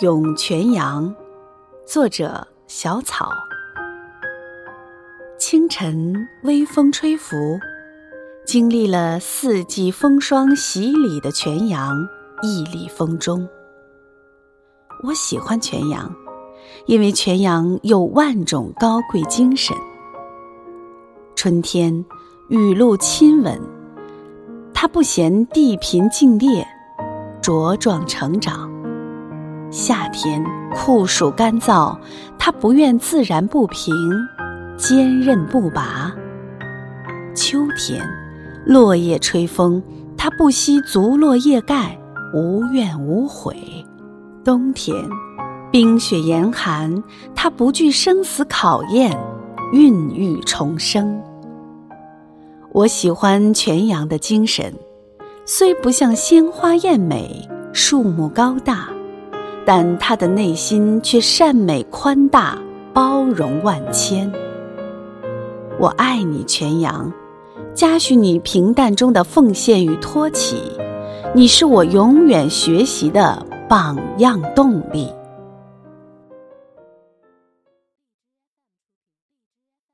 咏泉阳，作者小草。清晨微风吹拂，经历了四季风霜洗礼的泉阳屹立风中。我喜欢泉阳，因为泉阳有万种高贵精神。春天雨露亲吻，它不嫌地贫境劣，茁壮成长。夏天酷暑干燥，它不愿自然不平，坚韧不拔；秋天落叶吹风，它不惜足落叶盖，无怨无悔；冬天冰雪严寒，它不惧生死考验，孕育重生。我喜欢全阳的精神，虽不像鲜花艳美，树木高大。但他的内心却善美宽大，包容万千。我爱你，全羊，嘉许你平淡中的奉献与托起，你是我永远学习的榜样动力。